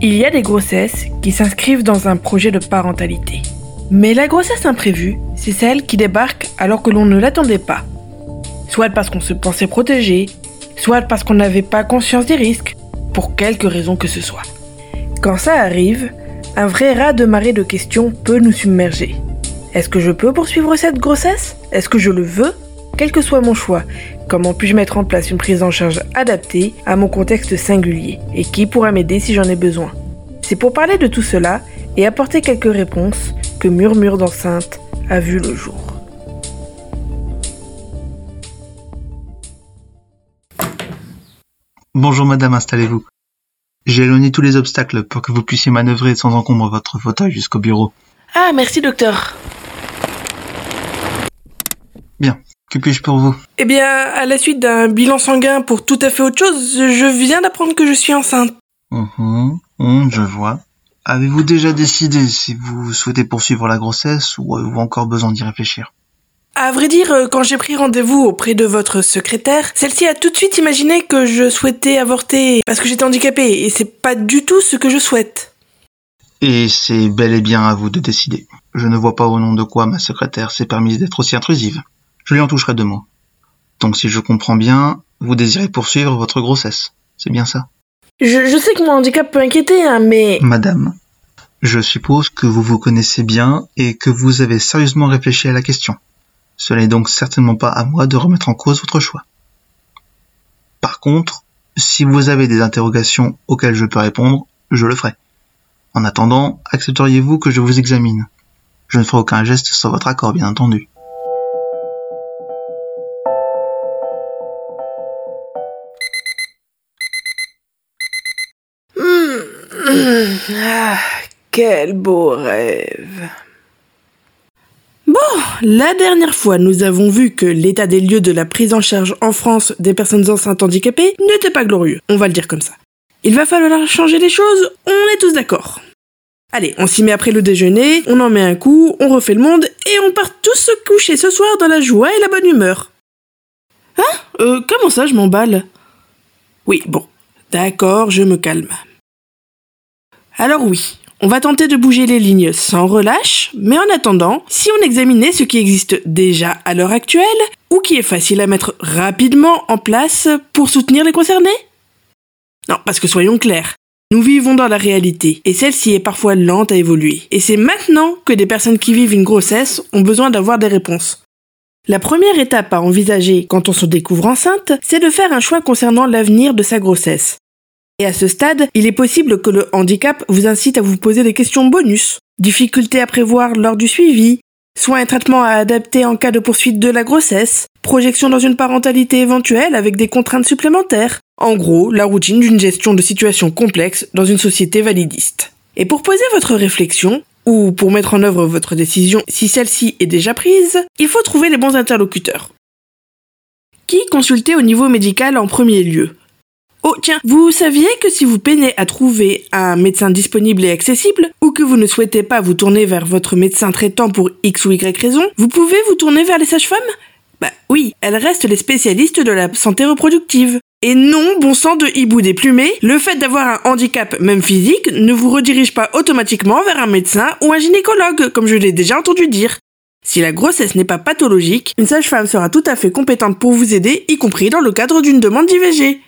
Il y a des grossesses qui s'inscrivent dans un projet de parentalité. Mais la grossesse imprévue, c'est celle qui débarque alors que l'on ne l'attendait pas. Soit parce qu'on se pensait protégé, soit parce qu'on n'avait pas conscience des risques, pour quelque raison que ce soit. Quand ça arrive, un vrai raz de marée de questions peut nous submerger. Est-ce que je peux poursuivre cette grossesse? Est-ce que je le veux? Quel que soit mon choix, comment puis-je mettre en place une prise en charge adaptée à mon contexte singulier? Et qui pourra m'aider si j'en ai besoin? C'est pour parler de tout cela et apporter quelques réponses que Murmure d'enceinte a vu le jour. Bonjour madame, installez-vous. J'ai éloigné tous les obstacles pour que vous puissiez manœuvrer sans encombre votre fauteuil jusqu'au bureau. Ah, merci docteur. Bien, que puis-je pour vous? Eh bien, à la suite d'un bilan sanguin pour tout à fait autre chose, je viens d'apprendre que je suis enceinte. Hum, hum, je vois. Avez-vous déjà décidé si vous souhaitez poursuivre la grossesse ou avez-vous encore besoin d'y réfléchir? À vrai dire, euh, quand j'ai pris rendez-vous auprès de votre secrétaire, celle-ci a tout de suite imaginé que je souhaitais avorter parce que j'étais handicapée et c'est pas du tout ce que je souhaite. Et c'est bel et bien à vous de décider. Je ne vois pas au nom de quoi ma secrétaire s'est permise d'être aussi intrusive. Je lui en toucherai deux mots. Donc si je comprends bien, vous désirez poursuivre votre grossesse. C'est bien ça? Je, sais que mon handicap peut inquiéter, hein, mais... Madame, je suppose que vous vous connaissez bien et que vous avez sérieusement réfléchi à la question. Ce n'est donc certainement pas à moi de remettre en cause votre choix. Par contre, si vous avez des interrogations auxquelles je peux répondre, je le ferai. En attendant, accepteriez-vous que je vous examine? Je ne ferai aucun geste sans votre accord, bien entendu. Ah, quel beau rêve. Bon, la dernière fois, nous avons vu que l'état des lieux de la prise en charge en France des personnes enceintes handicapées n'était pas glorieux, on va le dire comme ça. Il va falloir changer les choses, on est tous d'accord. Allez, on s'y met après le déjeuner, on en met un coup, on refait le monde et on part tous se coucher ce soir dans la joie et la bonne humeur. Hein? Euh, comment ça je m'emballe? Oui, bon. D'accord, je me calme. Alors oui, on va tenter de bouger les lignes sans relâche, mais en attendant, si on examinait ce qui existe déjà à l'heure actuelle, ou qui est facile à mettre rapidement en place pour soutenir les concernés? Non, parce que soyons clairs, nous vivons dans la réalité, et celle-ci est parfois lente à évoluer. Et c'est maintenant que des personnes qui vivent une grossesse ont besoin d'avoir des réponses. La première étape à envisager quand on se découvre enceinte, c'est de faire un choix concernant l'avenir de sa grossesse. Et à ce stade, il est possible que le handicap vous incite à vous poser des questions bonus. Difficultés à prévoir lors du suivi, soit un traitement à adapter en cas de poursuite de la grossesse, projection dans une parentalité éventuelle avec des contraintes supplémentaires. En gros, la routine d'une gestion de situations complexes dans une société validiste. Et pour poser votre réflexion, ou pour mettre en œuvre votre décision si celle-ci est déjà prise, il faut trouver les bons interlocuteurs. Qui consulter au niveau médical en premier lieu? Oh tiens, vous saviez que si vous peinez à trouver un médecin disponible et accessible, ou que vous ne souhaitez pas vous tourner vers votre médecin traitant pour X ou Y raison, vous pouvez vous tourner vers les sages-femmes? Bah oui, elles restent les spécialistes de la santé reproductive. Et non, bon sang de hibou déplumé, le fait d'avoir un handicap, même physique, ne vous redirige pas automatiquement vers un médecin ou un gynécologue, comme je l'ai déjà entendu dire. Si la grossesse n'est pas pathologique, une sage-femme sera tout à fait compétente pour vous aider, y compris dans le cadre d'une demande d'IVG.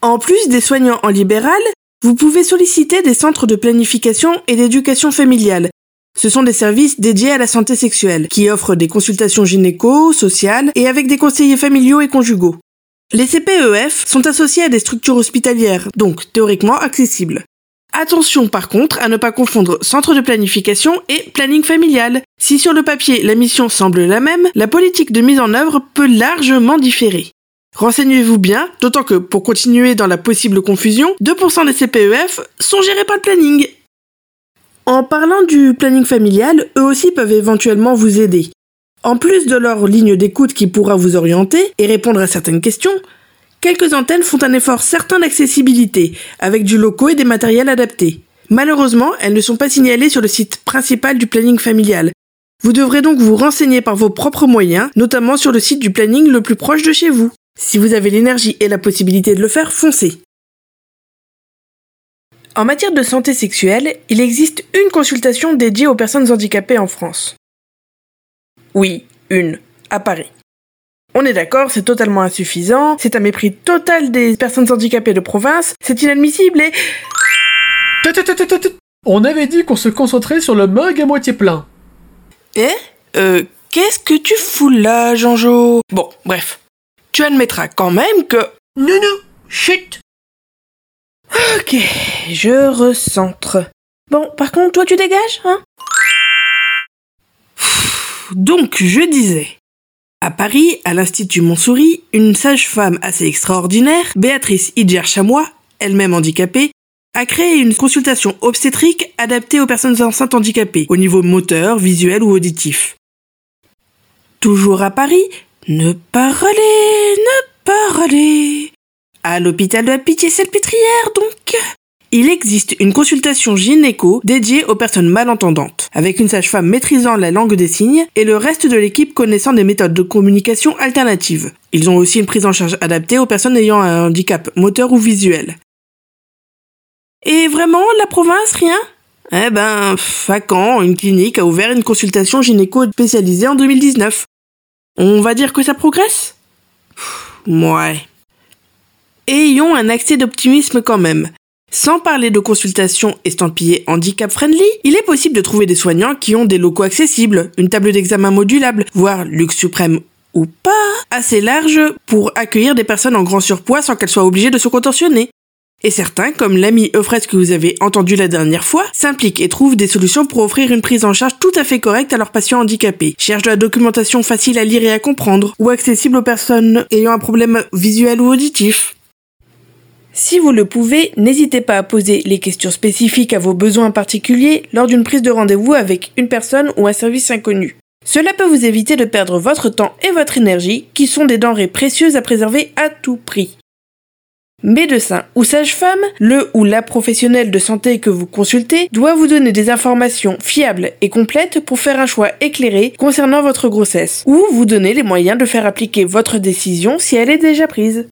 En plus des soignants en libéral, vous pouvez solliciter des centres de planification et d'éducation familiale. Ce sont des services dédiés à la santé sexuelle, qui offrent des consultations gynéco, sociales et avec des conseillers familiaux et conjugaux. Les CPEF sont associés à des structures hospitalières, donc théoriquement accessibles. Attention par contre à ne pas confondre centre de planification et planning familial. Si sur le papier la mission semble la même, la politique de mise en œuvre peut largement différer. Renseignez-vous bien, d'autant que pour continuer dans la possible confusion, 2% des CPEF sont gérés par le planning. En parlant du planning familial, eux aussi peuvent éventuellement vous aider. En plus de leur ligne d'écoute qui pourra vous orienter et répondre à certaines questions, quelques antennes font un effort certain d'accessibilité, avec du locaux et des matériels adaptés. Malheureusement, elles ne sont pas signalées sur le site principal du planning familial. Vous devrez donc vous renseigner par vos propres moyens, notamment sur le site du planning le plus proche de chez vous. Si vous avez l'énergie et la possibilité de le faire, foncez. En matière de santé sexuelle, il existe une consultation dédiée aux personnes handicapées en France. Oui, une, à Paris. On est d'accord, c'est totalement insuffisant, c'est un mépris total des personnes handicapées de province, c'est inadmissible et... On avait dit qu'on se concentrait sur le mug à moitié plein. Eh? Euh, qu'est-ce que tu fous là, Jean-Jo? Bon, bref. Tu admettras quand même que... Non, non, chut Ok, je recentre. Bon, par contre, toi tu dégages, hein? Donc, je disais... À Paris, à l'Institut Montsouris, une sage-femme assez extraordinaire, Béatrice Idjer-Chamois, elle-même handicapée, a créé une consultation obstétrique adaptée aux personnes enceintes handicapées, au niveau moteur, visuel ou auditif. Toujours à Paris, ne parlez, ne parlez. À l'hôpital de la Pitié-Salpêtrière, donc. Il existe une consultation gynéco dédiée aux personnes malentendantes, avec une sage-femme maîtrisant la langue des signes et le reste de l'équipe connaissant des méthodes de communication alternatives. Ils ont aussi une prise en charge adaptée aux personnes ayant un handicap moteur ou visuel. Et vraiment, la province, rien? Eh ben, Caen, une clinique a ouvert une consultation gynéco spécialisée en 2019. On va dire que ça progresse? Ouais. Ayons un accès d'optimisme quand même. Sans parler de consultation estampillée handicap friendly, il est possible de trouver des soignants qui ont des locaux accessibles, une table d'examen modulable, voire luxe suprême ou pas, assez large pour accueillir des personnes en grand surpoids sans qu'elles soient obligées de se contorsionner. Et certains, comme l'ami Eufrès que vous avez entendu la dernière fois, s'impliquent et trouvent des solutions pour offrir une prise en charge tout à fait correcte à leurs patients handicapés, cherchent de la documentation facile à lire et à comprendre, ou accessible aux personnes ayant un problème visuel ou auditif. Si vous le pouvez, n'hésitez pas à poser les questions spécifiques à vos besoins particuliers lors d'une prise de rendez-vous avec une personne ou un service inconnu. Cela peut vous éviter de perdre votre temps et votre énergie, qui sont des denrées précieuses à préserver à tout prix. Médecin ou sage-femme, le ou la professionnel de santé que vous consultez doit vous donner des informations fiables et complètes pour faire un choix éclairé concernant votre grossesse, ou vous donner les moyens de faire appliquer votre décision si elle est déjà prise.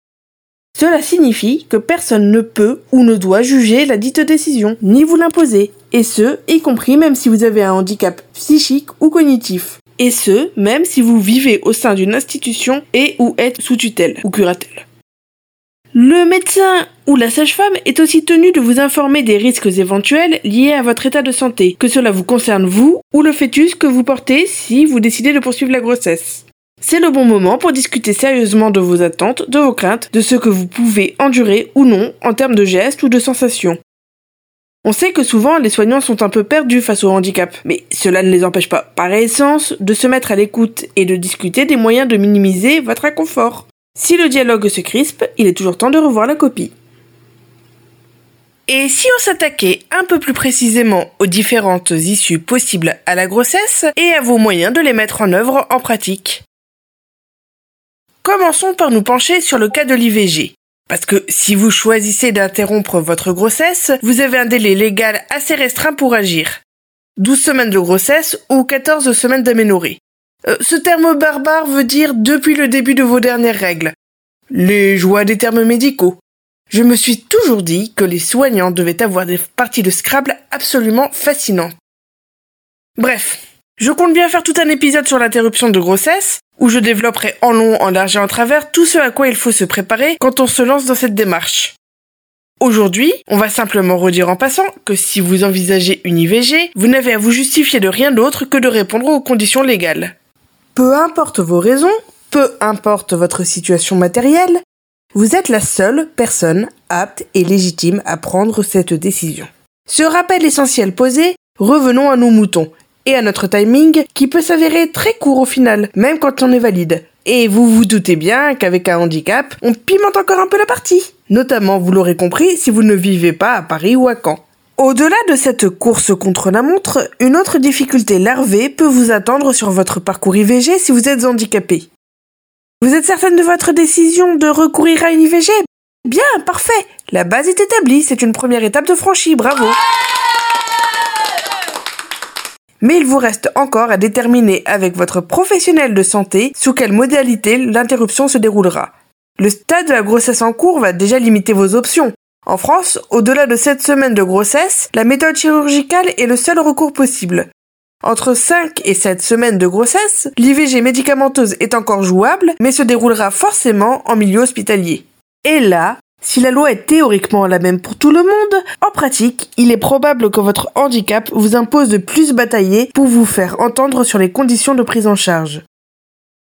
Cela signifie que personne ne peut ou ne doit juger la dite décision, ni vous l'imposer, et ce, y compris même si vous avez un handicap psychique ou cognitif. Et ce, même si vous vivez au sein d'une institution et ou êtes sous tutelle ou curatelle. Le médecin ou la sage-femme est aussi tenu de vous informer des risques éventuels liés à votre état de santé, que cela vous concerne vous ou le fœtus que vous portez si vous décidez de poursuivre la grossesse. C'est le bon moment pour discuter sérieusement de vos attentes, de vos craintes, de ce que vous pouvez endurer ou non en termes de gestes ou de sensations. On sait que souvent les soignants sont un peu perdus face au handicap, mais cela ne les empêche pas, par essence, de se mettre à l'écoute et de discuter des moyens de minimiser votre inconfort. Si le dialogue se crispe, il est toujours temps de revoir la copie. Et si on s'attaquait un peu plus précisément aux différentes issues possibles à la grossesse et à vos moyens de les mettre en œuvre en pratique? Commençons par nous pencher sur le cas de l'IVG. Parce que si vous choisissez d'interrompre votre grossesse, vous avez un délai légal assez restreint pour agir. 12 semaines de grossesse ou 14 semaines d'aménorrhée. Euh, ce terme barbare veut dire depuis le début de vos dernières règles. Les joies des termes médicaux. Je me suis toujours dit que les soignants devaient avoir des parties de Scrabble absolument fascinantes. Bref, je compte bien faire tout un épisode sur l'interruption de grossesse, où je développerai en long, en large et en travers tout ce à quoi il faut se préparer quand on se lance dans cette démarche. Aujourd'hui, on va simplement redire en passant que si vous envisagez une IVG, vous n'avez à vous justifier de rien d'autre que de répondre aux conditions légales. Peu importe vos raisons, peu importe votre situation matérielle, vous êtes la seule personne apte et légitime à prendre cette décision. Ce rappel essentiel posé, revenons à nos moutons et à notre timing qui peut s'avérer très court au final, même quand on est valide. Et vous vous doutez bien qu'avec un handicap, on pimente encore un peu la partie. Notamment, vous l'aurez compris, si vous ne vivez pas à Paris ou à Caen. Au-delà de cette course contre la montre, une autre difficulté larvée peut vous attendre sur votre parcours IVG si vous êtes handicapé. Vous êtes certaine de votre décision de recourir à une IVG Bien, parfait. La base est établie, c'est une première étape de franchie, bravo. Mais il vous reste encore à déterminer avec votre professionnel de santé sous quelle modalité l'interruption se déroulera. Le stade de la grossesse en cours va déjà limiter vos options. En France, au-delà de 7 semaines de grossesse, la méthode chirurgicale est le seul recours possible. Entre 5 et 7 semaines de grossesse, l'IVG médicamenteuse est encore jouable, mais se déroulera forcément en milieu hospitalier. Et là, si la loi est théoriquement la même pour tout le monde, en pratique, il est probable que votre handicap vous impose de plus batailler pour vous faire entendre sur les conditions de prise en charge.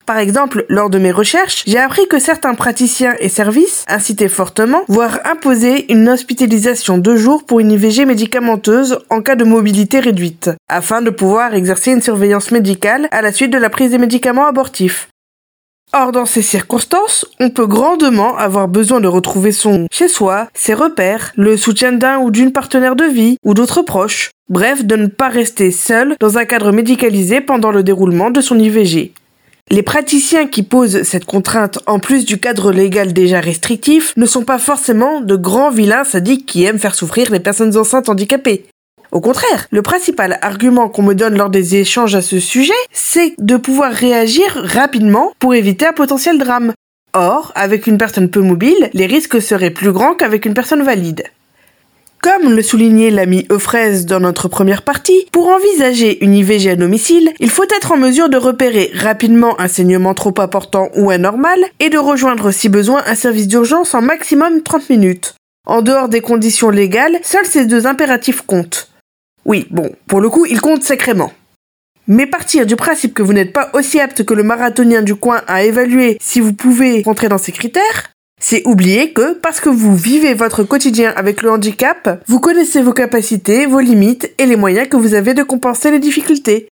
Par exemple, lors de mes recherches, j'ai appris que certains praticiens et services incitaient fortement, voire imposaient une hospitalisation de jours pour une IVG médicamenteuse en cas de mobilité réduite, afin de pouvoir exercer une surveillance médicale à la suite de la prise des médicaments abortifs. Or, dans ces circonstances, on peut grandement avoir besoin de retrouver son chez soi, ses repères, le soutien d'un ou d'une partenaire de vie ou d'autres proches, bref, de ne pas rester seul dans un cadre médicalisé pendant le déroulement de son IVG. Les praticiens qui posent cette contrainte en plus du cadre légal déjà restrictif ne sont pas forcément de grands vilains sadiques qui aiment faire souffrir les personnes enceintes handicapées. Au contraire, le principal argument qu'on me donne lors des échanges à ce sujet, c'est de pouvoir réagir rapidement pour éviter un potentiel drame. Or, avec une personne peu mobile, les risques seraient plus grands qu'avec une personne valide. Comme le soulignait l'ami Euphrase dans notre première partie, pour envisager une IVG à domicile, il faut être en mesure de repérer rapidement un saignement trop important ou anormal et de rejoindre si besoin un service d'urgence en maximum 30 minutes. En dehors des conditions légales, seuls ces deux impératifs comptent. Oui, bon, pour le coup, ils comptent sacrément. Mais partir du principe que vous n'êtes pas aussi apte que le marathonien du coin à évaluer si vous pouvez rentrer dans ces critères, c'est oublier que parce que vous vivez votre quotidien avec le handicap, vous connaissez vos capacités, vos limites et les moyens que vous avez de compenser les difficultés.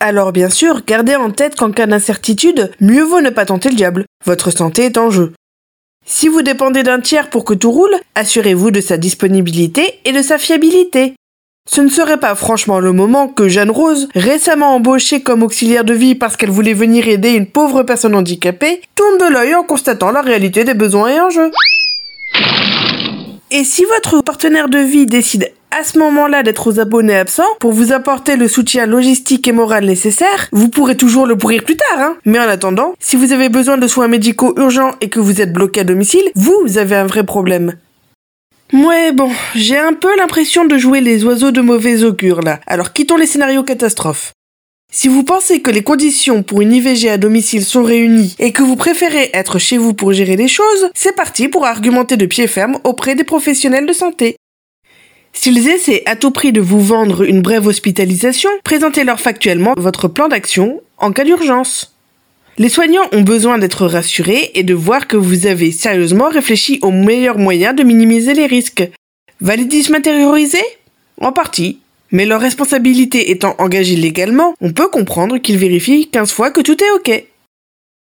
Alors bien sûr, gardez en tête qu'en cas d'incertitude, mieux vaut ne pas tenter le diable. Votre santé est en jeu. Si vous dépendez d'un tiers pour que tout roule, assurez-vous de sa disponibilité et de sa fiabilité. Ce ne serait pas franchement le moment que Jeanne Rose, récemment embauchée comme auxiliaire de vie parce qu'elle voulait venir aider une pauvre personne handicapée, tourne de l'œil en constatant la réalité des besoins et enjeux. Et si votre partenaire de vie décide à ce moment-là d'être aux abonnés absents pour vous apporter le soutien logistique et moral nécessaire, vous pourrez toujours le pourrir plus tard, hein. Mais en attendant, si vous avez besoin de soins médicaux urgents et que vous êtes bloqué à domicile, vous avez un vrai problème. Ouais, bon, j'ai un peu l'impression de jouer les oiseaux de mauvais augure là, alors quittons les scénarios catastrophes. Si vous pensez que les conditions pour une IVG à domicile sont réunies et que vous préférez être chez vous pour gérer les choses, c'est parti pour argumenter de pied ferme auprès des professionnels de santé. S'ils essaient à tout prix de vous vendre une brève hospitalisation, présentez-leur factuellement votre plan d'action en cas d'urgence. Les soignants ont besoin d'être rassurés et de voir que vous avez sérieusement réfléchi aux meilleurs moyens de minimiser les risques. Validisme intériorisé? En partie. Mais leur responsabilité étant engagée légalement, on peut comprendre qu'ils vérifient 15 fois que tout est OK.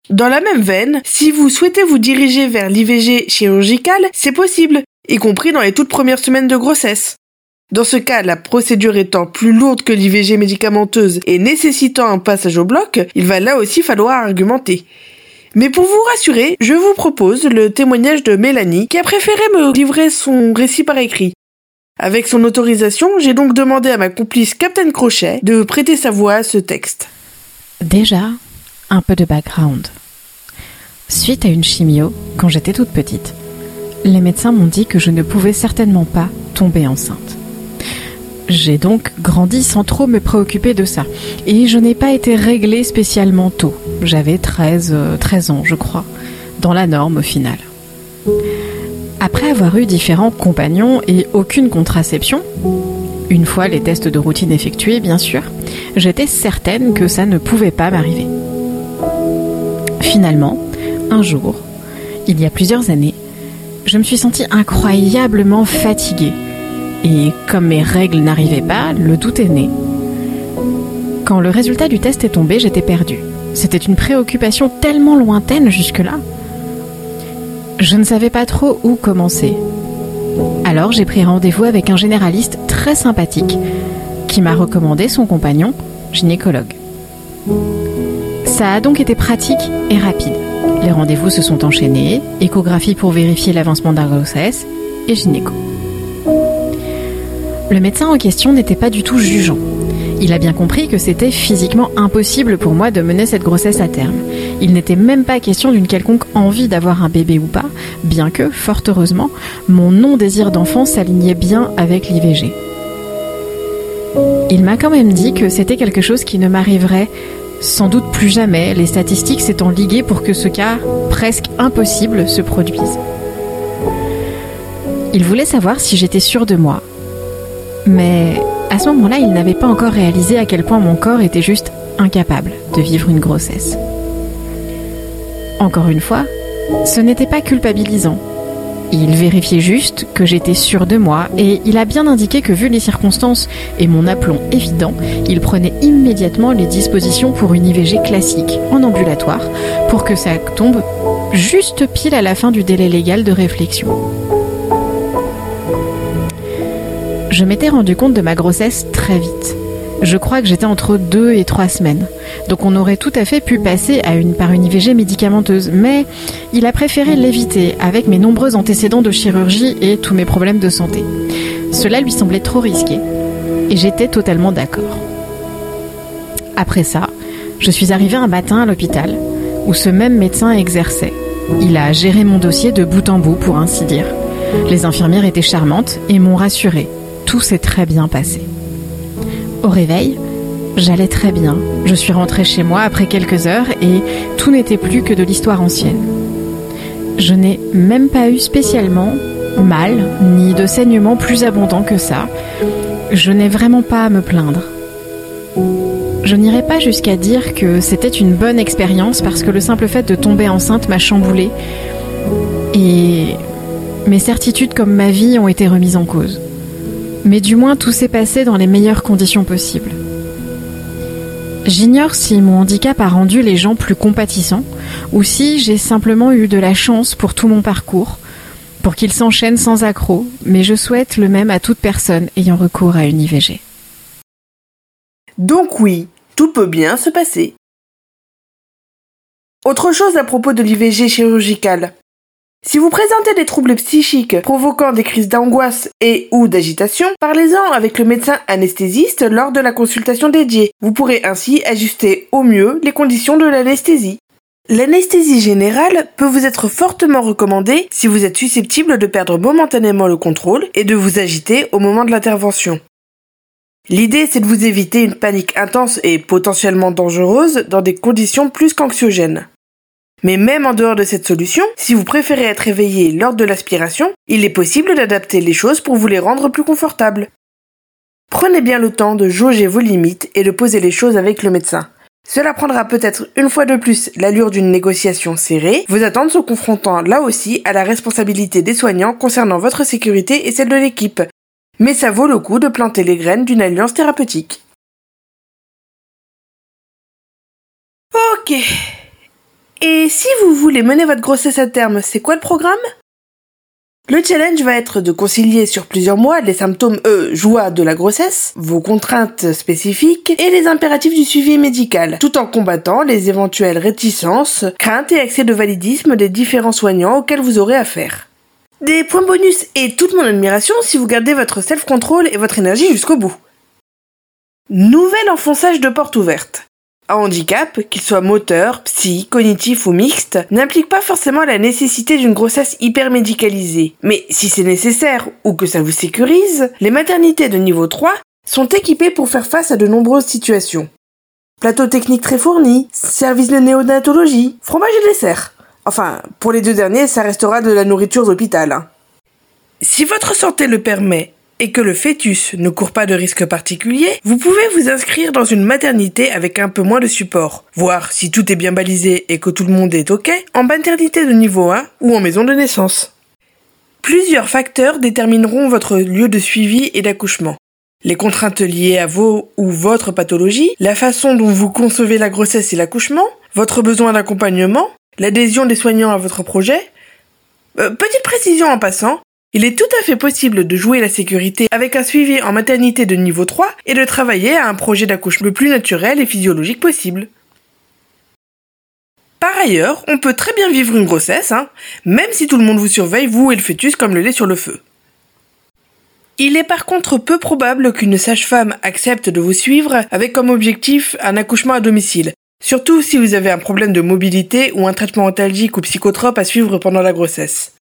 Dans la même veine, si vous souhaitez vous diriger vers l'IVG chirurgicale, c'est possible, y compris dans les toutes premières semaines de grossesse. Dans ce cas, la procédure étant plus lourde que l'IVG médicamenteuse et nécessitant un passage au bloc, il va là aussi falloir argumenter. Mais pour vous rassurer, je vous propose le témoignage de Mélanie qui a préféré me livrer son récit par écrit. Avec son autorisation, j'ai donc demandé à ma complice Captain Crochet de prêter sa voix à ce texte. Déjà, un peu de background. Suite à une chimio, quand j'étais toute petite, les médecins m'ont dit que je ne pouvais certainement pas tomber enceinte. J'ai donc grandi sans trop me préoccuper de ça. Et je n'ai pas été réglée spécialement tôt. J'avais 13, 13 euh, ans, je crois, dans la norme au final. Après avoir eu différents compagnons et aucune contraception, une fois les tests de routine effectués bien sûr, j'étais certaine que ça ne pouvait pas m'arriver. Finalement, un jour, il y a plusieurs années, je me suis sentie incroyablement fatiguée et comme mes règles n'arrivaient pas, le doute est né. Quand le résultat du test est tombé, j'étais perdue. C'était une préoccupation tellement lointaine jusque-là. Je ne savais pas trop où commencer. Alors j'ai pris rendez-vous avec un généraliste très sympathique qui m'a recommandé son compagnon, gynécologue. Ça a donc été pratique et rapide. Les rendez-vous se sont enchaînés, échographie pour vérifier l'avancement la grossesse et gynéco. Le médecin en question n'était pas du tout jugeant. Il a bien compris que c'était physiquement impossible pour moi de mener cette grossesse à terme. Il n'était même pas question d'une quelconque envie d'avoir un bébé ou pas, bien que, fort heureusement, mon non-désir d'enfant s'alignait bien avec l'IVG. Il m'a quand même dit que c'était quelque chose qui ne m'arriverait sans doute plus jamais, les statistiques s'étant liguées pour que ce cas presque impossible se produise. Il voulait savoir si j'étais sûre de moi. Mais à ce moment-là, il n'avait pas encore réalisé à quel point mon corps était juste incapable de vivre une grossesse. Encore une fois, ce n'était pas culpabilisant. Il vérifiait juste que j'étais sûre de moi et il a bien indiqué que vu les circonstances et mon aplomb évident, il prenait immédiatement les dispositions pour une IVG classique en ambulatoire pour que ça tombe juste pile à la fin du délai légal de réflexion. Je m'étais rendu compte de ma grossesse très vite. Je crois que j'étais entre deux et trois semaines. Donc on aurait tout à fait pu passer par une IVG médicamenteuse. Mais il a préféré l'éviter avec mes nombreux antécédents de chirurgie et tous mes problèmes de santé. Cela lui semblait trop risqué. Et j'étais totalement d'accord. Après ça, je suis arrivée un matin à l'hôpital où ce même médecin exerçait. Il a géré mon dossier de bout en bout, pour ainsi dire. Les infirmières étaient charmantes et m'ont rassurée. Tout s'est très bien passé. Au réveil, j'allais très bien. Je suis rentrée chez moi après quelques heures et tout n'était plus que de l'histoire ancienne. Je n'ai même pas eu spécialement mal ni de saignement plus abondant que ça. Je n'ai vraiment pas à me plaindre. Je n'irai pas jusqu'à dire que c'était une bonne expérience parce que le simple fait de tomber enceinte m'a chamboulée et mes certitudes comme ma vie ont été remises en cause. Mais du moins tout s'est passé dans les meilleures conditions possibles. J'ignore si mon handicap a rendu les gens plus compatissants ou si j'ai simplement eu de la chance pour tout mon parcours, pour qu'il s'enchaîne sans accroc, mais je souhaite le même à toute personne ayant recours à une IVG. Donc oui, tout peut bien se passer. Autre chose à propos de l'IVG chirurgicale. Si vous présentez des troubles psychiques provoquant des crises d'angoisse et ou d'agitation, parlez-en avec le médecin anesthésiste lors de la consultation dédiée. Vous pourrez ainsi ajuster au mieux les conditions de l'anesthésie. L'anesthésie générale peut vous être fortement recommandée si vous êtes susceptible de perdre momentanément le contrôle et de vous agiter au moment de l'intervention. L'idée, c'est de vous éviter une panique intense et potentiellement dangereuse dans des conditions plus qu'anxiogènes. Mais même en dehors de cette solution, si vous préférez être éveillé lors de l'aspiration, il est possible d'adapter les choses pour vous les rendre plus confortables. Prenez bien le temps de jauger vos limites et de poser les choses avec le médecin. Cela prendra peut-être une fois de plus l'allure d'une négociation serrée, vos attentes se confrontant là aussi à la responsabilité des soignants concernant votre sécurité et celle de l'équipe. Mais ça vaut le coup de planter les graines d'une alliance thérapeutique. Ok, et si vous voulez mener votre grossesse à terme, c'est quoi le programme? Le challenge va être de concilier sur plusieurs mois les symptômes, eux, joie de la grossesse, vos contraintes spécifiques et les impératifs du suivi médical, tout en combattant les éventuelles réticences, craintes et accès de validisme des différents soignants auxquels vous aurez affaire. Des points bonus et toute mon admiration si vous gardez votre self-control et votre énergie jusqu'au bout. Nouvel enfonçage de porte ouverte. Un handicap, qu'il soit moteur, psy, cognitif ou mixte, n'implique pas forcément la nécessité d'une grossesse hyper médicalisée. Mais si c'est nécessaire ou que ça vous sécurise, les maternités de niveau 3 sont équipées pour faire face à de nombreuses situations. Plateau technique très fourni, service de néonatologie, fromage et dessert. Enfin, pour les deux derniers, ça restera de la nourriture d'hôpital. Hein. Si votre santé le permet et que le fœtus ne court pas de risque particulier, vous pouvez vous inscrire dans une maternité avec un peu moins de support, voir si tout est bien balisé et que tout le monde est OK, en maternité de niveau 1 ou en maison de naissance. Plusieurs facteurs détermineront votre lieu de suivi et d'accouchement. Les contraintes liées à vos ou votre pathologie, la façon dont vous concevez la grossesse et l'accouchement, votre besoin d'accompagnement, l'adhésion des soignants à votre projet. Euh, petite précision en passant, il est tout à fait possible de jouer la sécurité avec un suivi en maternité de niveau 3 et de travailler à un projet d'accouchement le plus naturel et physiologique possible. Par ailleurs, on peut très bien vivre une grossesse, hein, même si tout le monde vous surveille, vous et le fœtus, comme le lait sur le feu. Il est par contre peu probable qu'une sage-femme accepte de vous suivre avec comme objectif un accouchement à domicile, surtout si vous avez un problème de mobilité ou un traitement antalgique ou psychotrope à suivre pendant la grossesse.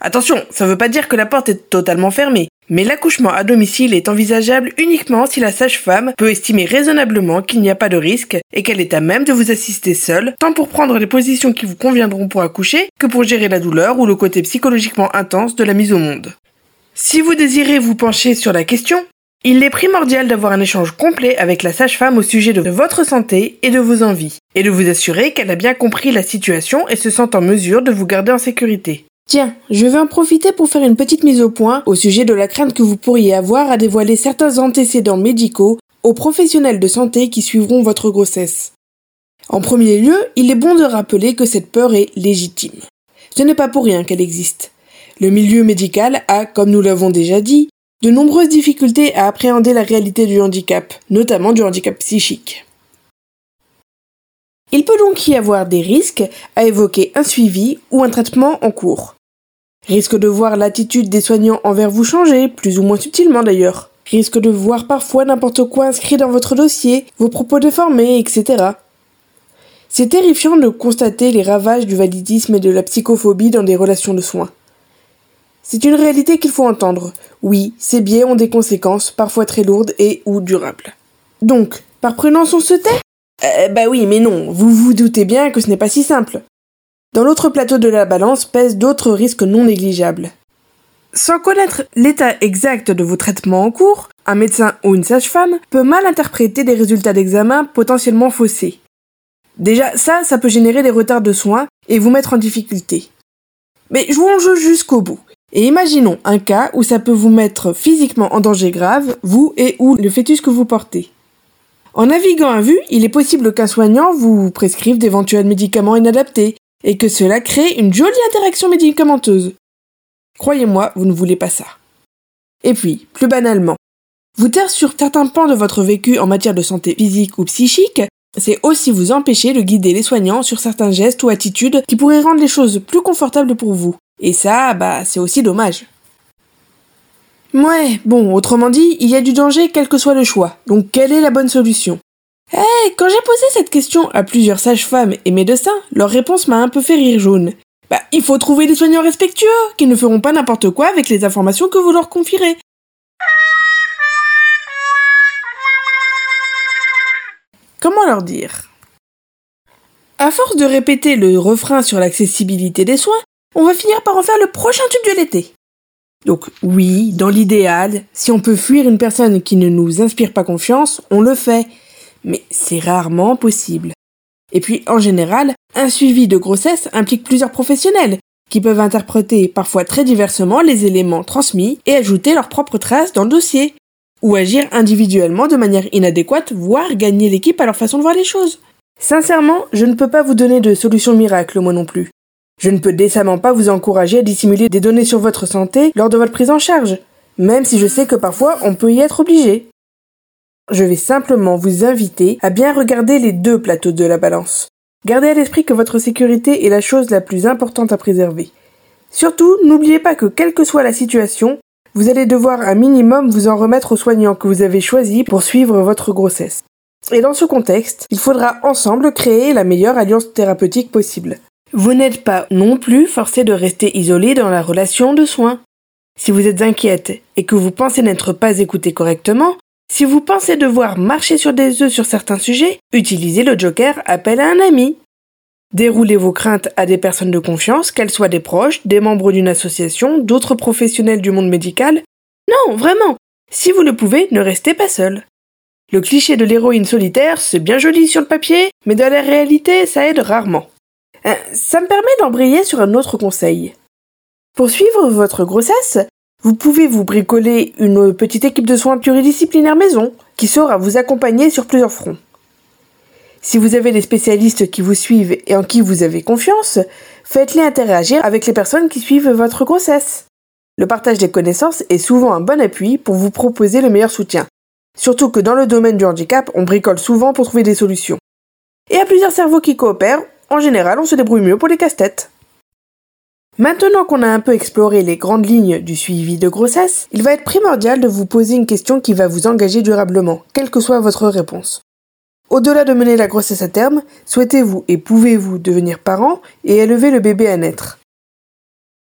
Attention, ça ne veut pas dire que la porte est totalement fermée, mais l'accouchement à domicile est envisageable uniquement si la sage-femme peut estimer raisonnablement qu'il n'y a pas de risque et qu'elle est à même de vous assister seule, tant pour prendre les positions qui vous conviendront pour accoucher que pour gérer la douleur ou le côté psychologiquement intense de la mise au monde. Si vous désirez vous pencher sur la question, il est primordial d'avoir un échange complet avec la sage-femme au sujet de votre santé et de vos envies, et de vous assurer qu'elle a bien compris la situation et se sent en mesure de vous garder en sécurité. Tiens, je vais en profiter pour faire une petite mise au point au sujet de la crainte que vous pourriez avoir à dévoiler certains antécédents médicaux aux professionnels de santé qui suivront votre grossesse. En premier lieu, il est bon de rappeler que cette peur est légitime. Ce n'est pas pour rien qu'elle existe. Le milieu médical a, comme nous l'avons déjà dit, de nombreuses difficultés à appréhender la réalité du handicap, notamment du handicap psychique. Il peut donc y avoir des risques à évoquer un suivi ou un traitement en cours. Risque de voir l'attitude des soignants envers vous changer, plus ou moins subtilement d'ailleurs. Risque de voir parfois n'importe quoi inscrit dans votre dossier, vos propos déformés, etc. C'est terrifiant de constater les ravages du validisme et de la psychophobie dans des relations de soins. C'est une réalité qu'il faut entendre. Oui, ces biais ont des conséquences, parfois très lourdes et ou durables. Donc, par prudence on se tait? Euh, Bah oui, mais non, vous vous doutez bien que ce n'est pas si simple. Dans l'autre plateau de la balance pèsent d'autres risques non négligeables. Sans connaître l'état exact de vos traitements en cours, un médecin ou une sage-femme peut mal interpréter des résultats d'examen potentiellement faussés. Déjà, ça, ça peut générer des retards de soins et vous mettre en difficulté. Mais jouons jeu jusqu'au bout. Et imaginons un cas où ça peut vous mettre physiquement en danger grave, vous et ou le fœtus que vous portez. En naviguant à vue, il est possible qu'un soignant vous prescrive d'éventuels médicaments inadaptés et que cela crée une jolie interaction médicamenteuse. Croyez-moi, vous ne voulez pas ça. Et puis, plus banalement, vous taire sur certains pans de votre vécu en matière de santé physique ou psychique, c'est aussi vous empêcher de guider les soignants sur certains gestes ou attitudes qui pourraient rendre les choses plus confortables pour vous. Et ça, bah, c'est aussi dommage. Ouais, bon, autrement dit, il y a du danger quel que soit le choix. Donc quelle est la bonne solution? Eh, quand j'ai posé cette question à plusieurs sages-femmes et médecins, leur réponse m'a un peu fait rire jaune. Bah, il faut trouver des soignants respectueux, qui ne feront pas n'importe quoi avec les informations que vous leur confierez. Comment leur dire? À force de répéter le refrain sur l'accessibilité des soins, on va finir par en faire le prochain tube de l'été. Donc oui, dans l'idéal, si on peut fuir une personne qui ne nous inspire pas confiance, on le fait. Mais c'est rarement possible. Et puis, en général, un suivi de grossesse implique plusieurs professionnels, qui peuvent interpréter parfois très diversement les éléments transmis et ajouter leurs propres traces dans le dossier, ou agir individuellement de manière inadéquate, voire gagner l'équipe à leur façon de voir les choses. Sincèrement, je ne peux pas vous donner de solution miracle, moi non plus. Je ne peux décemment pas vous encourager à dissimuler des données sur votre santé lors de votre prise en charge, même si je sais que parfois on peut y être obligé. Je vais simplement vous inviter à bien regarder les deux plateaux de la balance. Gardez à l'esprit que votre sécurité est la chose la plus importante à préserver. Surtout, n'oubliez pas que quelle que soit la situation, vous allez devoir un minimum vous en remettre aux soignants que vous avez choisis pour suivre votre grossesse. Et dans ce contexte, il faudra ensemble créer la meilleure alliance thérapeutique possible. Vous n'êtes pas non plus forcé de rester isolé dans la relation de soins. Si vous êtes inquiète et que vous pensez n'être pas écouté correctement, si vous pensez devoir marcher sur des œufs sur certains sujets, utilisez le joker appel à un ami. Déroulez vos craintes à des personnes de confiance, qu'elles soient des proches, des membres d'une association, d'autres professionnels du monde médical. Non, vraiment, si vous le pouvez, ne restez pas seul. Le cliché de l'héroïne solitaire, c'est bien joli sur le papier, mais dans la réalité, ça aide rarement. Euh, ça me permet d'embrayer sur un autre conseil. Pour suivre votre grossesse, vous pouvez vous bricoler une petite équipe de soins pluridisciplinaires maison qui saura vous accompagner sur plusieurs fronts. Si vous avez des spécialistes qui vous suivent et en qui vous avez confiance, faites-les interagir avec les personnes qui suivent votre grossesse. Le partage des connaissances est souvent un bon appui pour vous proposer le meilleur soutien. Surtout que dans le domaine du handicap, on bricole souvent pour trouver des solutions. Et à plusieurs cerveaux qui coopèrent, en général, on se débrouille mieux pour les casse-têtes. Maintenant qu'on a un peu exploré les grandes lignes du suivi de grossesse, il va être primordial de vous poser une question qui va vous engager durablement, quelle que soit votre réponse. Au-delà de mener la grossesse à terme, souhaitez-vous et pouvez-vous devenir parent et élever le bébé à naître?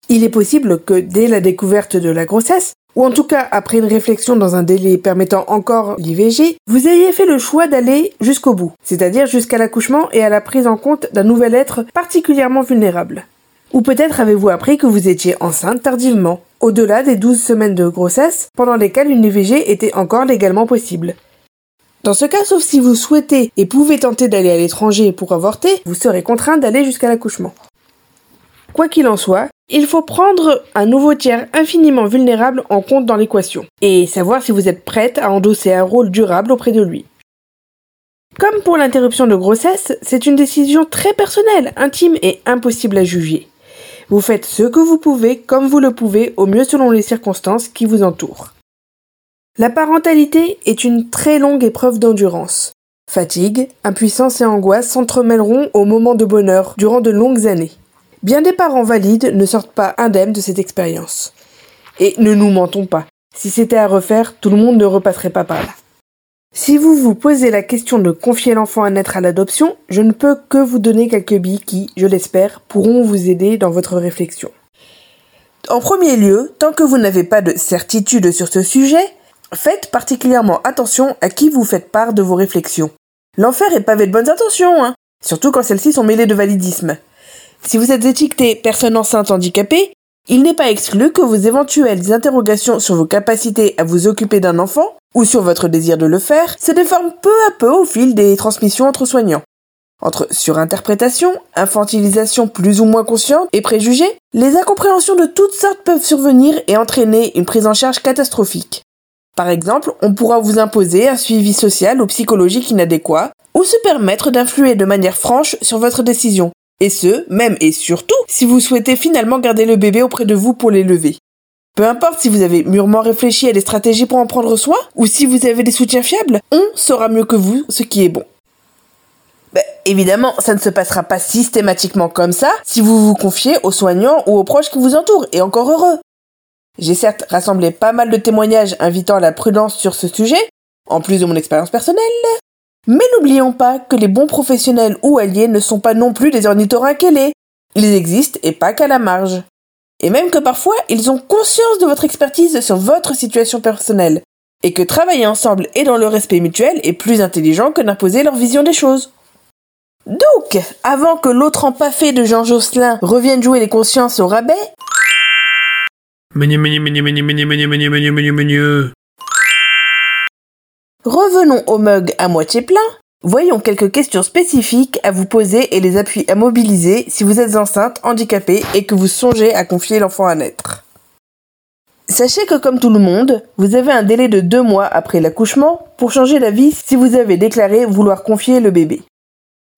Il est possible que dès la découverte de la grossesse, ou en tout cas après une réflexion dans un délai permettant encore l'IVG, vous ayez fait le choix d'aller jusqu'au bout, c'est-à-dire jusqu'à l'accouchement et à la prise en compte d'un nouvel être particulièrement vulnérable. Ou peut-être avez-vous appris que vous étiez enceinte tardivement, au-delà des 12 semaines de grossesse, pendant lesquelles une IVG était encore légalement possible. Dans ce cas, sauf si vous souhaitez et pouvez tenter d'aller à l'étranger pour avorter, vous serez contraint d'aller jusqu'à l'accouchement. Quoi qu'il en soit, il faut prendre un nouveau tiers infiniment vulnérable en compte dans l'équation, et savoir si vous êtes prête à endosser un rôle durable auprès de lui. Comme pour l'interruption de grossesse, c'est une décision très personnelle, intime et impossible à juger. Vous faites ce que vous pouvez comme vous le pouvez au mieux selon les circonstances qui vous entourent. La parentalité est une très longue épreuve d'endurance. Fatigue, impuissance et angoisse s'entremêleront au moment de bonheur durant de longues années. Bien des parents valides ne sortent pas indemnes de cette expérience. Et ne nous mentons pas, si c'était à refaire, tout le monde ne repasserait pas par là. Si vous vous posez la question de confier l'enfant à naître à l'adoption, je ne peux que vous donner quelques billes qui, je l'espère, pourront vous aider dans votre réflexion. En premier lieu, tant que vous n'avez pas de certitude sur ce sujet, faites particulièrement attention à qui vous faites part de vos réflexions. L'enfer est pavé de bonnes intentions, hein, surtout quand celles-ci sont mêlées de validisme. Si vous êtes étiqueté personne enceinte handicapée, il n'est pas exclu que vos éventuelles interrogations sur vos capacités à vous occuper d'un enfant, ou sur votre désir de le faire, se déforment peu à peu au fil des transmissions entre soignants. Entre surinterprétation, infantilisation plus ou moins consciente et préjugés, les incompréhensions de toutes sortes peuvent survenir et entraîner une prise en charge catastrophique. Par exemple, on pourra vous imposer un suivi social ou psychologique inadéquat, ou se permettre d'influer de manière franche sur votre décision, et ce, même et surtout, si vous souhaitez finalement garder le bébé auprès de vous pour l'élever. Peu importe si vous avez mûrement réfléchi à des stratégies pour en prendre soin, ou si vous avez des soutiens fiables, on saura mieux que vous ce qui est bon. Ben, évidemment, ça ne se passera pas systématiquement comme ça si vous vous confiez aux soignants ou aux proches qui vous entourent, et encore heureux. J'ai certes rassemblé pas mal de témoignages invitant à la prudence sur ce sujet, en plus de mon expérience personnelle, mais n'oublions pas que les bons professionnels ou alliés ne sont pas non plus des ornithorynques ailés. Ils existent et pas qu'à la marge. Et même que parfois, ils ont conscience de votre expertise sur votre situation personnelle. Et que travailler ensemble et dans le respect mutuel est plus intelligent que d'imposer leur vision des choses. Donc, avant que l'autre empaffé de Jean Josselin revienne jouer les consciences au rabais, Revenons au mug à moitié plein. Voyons quelques questions spécifiques à vous poser et les appuis à mobiliser si vous êtes enceinte, handicapée et que vous songez à confier l'enfant à naître. Sachez que comme tout le monde, vous avez un délai de deux mois après l'accouchement pour changer d'avis si vous avez déclaré vouloir confier le bébé.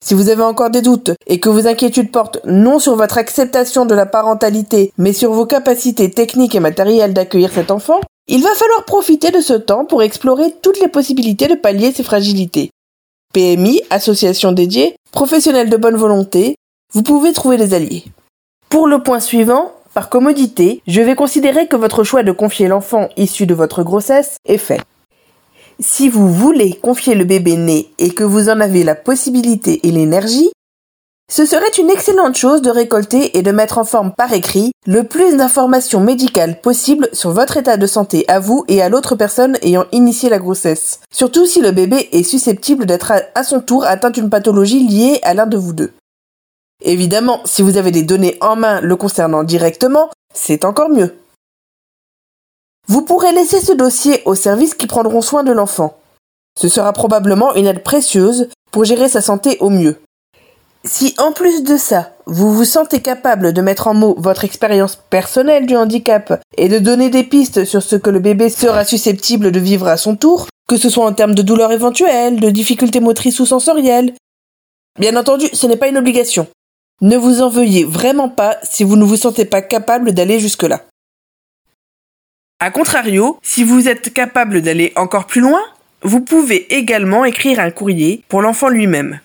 Si vous avez encore des doutes et que vos inquiétudes portent non sur votre acceptation de la parentalité, mais sur vos capacités techniques et matérielles d'accueillir cet enfant, il va falloir profiter de ce temps pour explorer toutes les possibilités de pallier ces fragilités. PMI, association dédiée, professionnels de bonne volonté, vous pouvez trouver des alliés. Pour le point suivant, par commodité, je vais considérer que votre choix de confier l'enfant issu de votre grossesse est fait. Si vous voulez confier le bébé né et que vous en avez la possibilité et l'énergie, ce serait une excellente chose de récolter et de mettre en forme par écrit le plus d'informations médicales possibles sur votre état de santé à vous et à l'autre personne ayant initié la grossesse. Surtout si le bébé est susceptible d'être à son tour atteint d'une pathologie liée à l'un de vous deux. Évidemment, si vous avez des données en main le concernant directement, c'est encore mieux. Vous pourrez laisser ce dossier aux services qui prendront soin de l'enfant. Ce sera probablement une aide précieuse pour gérer sa santé au mieux. Si en plus de ça, vous vous sentez capable de mettre en mots votre expérience personnelle du handicap et de donner des pistes sur ce que le bébé sera susceptible de vivre à son tour, que ce soit en termes de douleurs éventuelles, de difficultés motrices ou sensorielles. Bien entendu, ce n'est pas une obligation. Ne vous en veuillez vraiment pas si vous ne vous sentez pas capable d'aller jusque-là. A contrario, si vous êtes capable d'aller encore plus loin, vous pouvez également écrire un courrier pour l'enfant lui-même.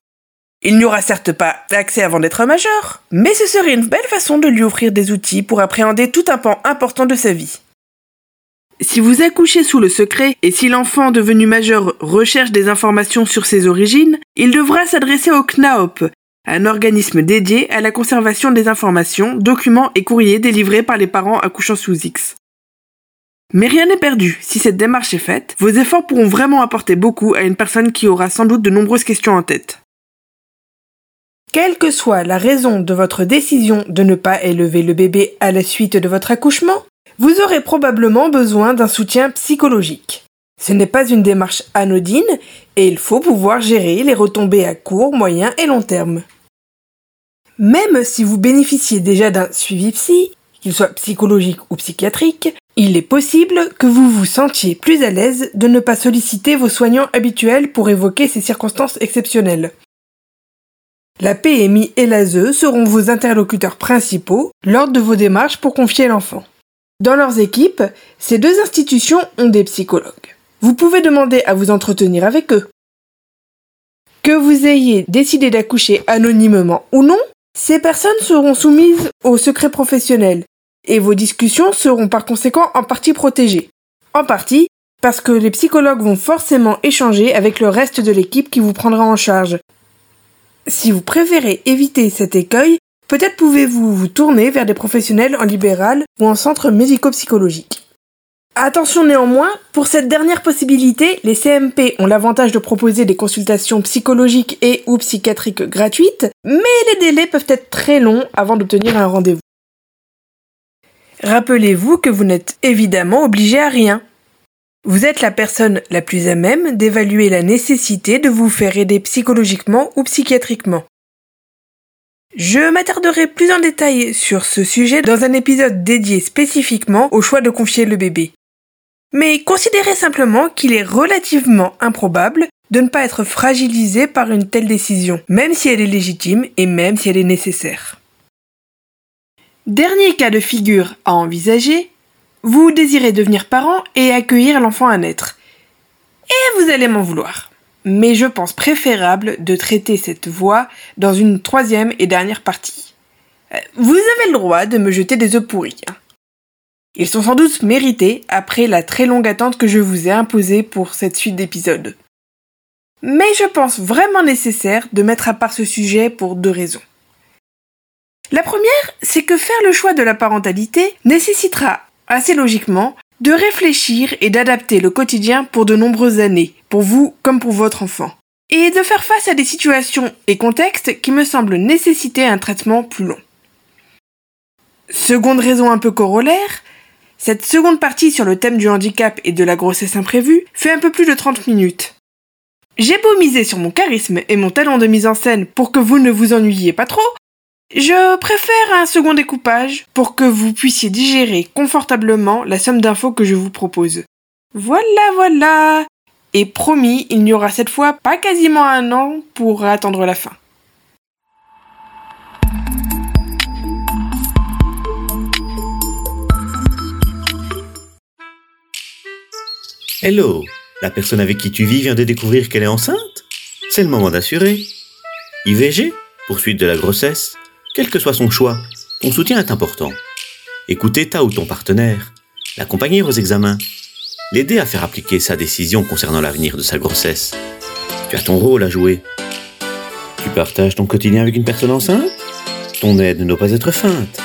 Il n'y aura certes pas accès avant d'être majeur, mais ce serait une belle façon de lui offrir des outils pour appréhender tout un pan important de sa vie. Si vous accouchez sous le secret et si l'enfant devenu majeur recherche des informations sur ses origines, il devra s'adresser au CNAOP, un organisme dédié à la conservation des informations, documents et courriers délivrés par les parents accouchant sous X. Mais rien n'est perdu. Si cette démarche est faite, vos efforts pourront vraiment apporter beaucoup à une personne qui aura sans doute de nombreuses questions en tête. Quelle que soit la raison de votre décision de ne pas élever le bébé à la suite de votre accouchement, vous aurez probablement besoin d'un soutien psychologique. Ce n'est pas une démarche anodine et il faut pouvoir gérer les retombées à court, moyen et long terme. Même si vous bénéficiez déjà d'un suivi psy, qu'il soit psychologique ou psychiatrique, il est possible que vous vous sentiez plus à l'aise de ne pas solliciter vos soignants habituels pour évoquer ces circonstances exceptionnelles. La PMI et l'ASE seront vos interlocuteurs principaux lors de vos démarches pour confier l'enfant. Dans leurs équipes, ces deux institutions ont des psychologues. Vous pouvez demander à vous entretenir avec eux. Que vous ayez décidé d'accoucher anonymement ou non, ces personnes seront soumises au secret professionnel et vos discussions seront par conséquent en partie protégées. En partie parce que les psychologues vont forcément échanger avec le reste de l'équipe qui vous prendra en charge. Si vous préférez éviter cet écueil, peut-être pouvez-vous vous tourner vers des professionnels en libéral ou en centre médico-psychologique. Attention néanmoins, pour cette dernière possibilité, les CMP ont l'avantage de proposer des consultations psychologiques et ou psychiatriques gratuites, mais les délais peuvent être très longs avant d'obtenir un rendez-vous. Rappelez-vous que vous n'êtes évidemment obligé à rien. Vous êtes la personne la plus à même d'évaluer la nécessité de vous faire aider psychologiquement ou psychiatriquement. Je m'attarderai plus en détail sur ce sujet dans un épisode dédié spécifiquement au choix de confier le bébé. Mais considérez simplement qu'il est relativement improbable de ne pas être fragilisé par une telle décision, même si elle est légitime et même si elle est nécessaire. Dernier cas de figure à envisager, vous désirez devenir parent et accueillir l'enfant à naître. Et vous allez m'en vouloir. Mais je pense préférable de traiter cette voie dans une troisième et dernière partie. Euh, vous avez le droit de me jeter des œufs pourris. Hein. Ils sont sans doute mérités après la très longue attente que je vous ai imposée pour cette suite d'épisodes. Mais je pense vraiment nécessaire de mettre à part ce sujet pour deux raisons. La première, c'est que faire le choix de la parentalité nécessitera, assez logiquement, de réfléchir et d'adapter le quotidien pour de nombreuses années, pour vous comme pour votre enfant. Et de faire face à des situations et contextes qui me semblent nécessiter un traitement plus long. Seconde raison un peu corollaire, cette seconde partie sur le thème du handicap et de la grossesse imprévue fait un peu plus de 30 minutes. J'ai beau miser sur mon charisme et mon talent de mise en scène pour que vous ne vous ennuyiez pas trop, je préfère un second découpage pour que vous puissiez digérer confortablement la somme d'infos que je vous propose. Voilà, voilà. Et promis, il n'y aura cette fois pas quasiment un an pour attendre la fin. Hello, la personne avec qui tu vis vient de découvrir qu'elle est enceinte C'est le moment d'assurer. IVG, poursuite de la grossesse, quel que soit son choix, ton soutien est important. Écouter ta ou ton partenaire, l'accompagner aux examens, l'aider à faire appliquer sa décision concernant l'avenir de sa grossesse. Tu as ton rôle à jouer. Tu partages ton quotidien avec une personne enceinte? Ton aide ne doit pas être feinte.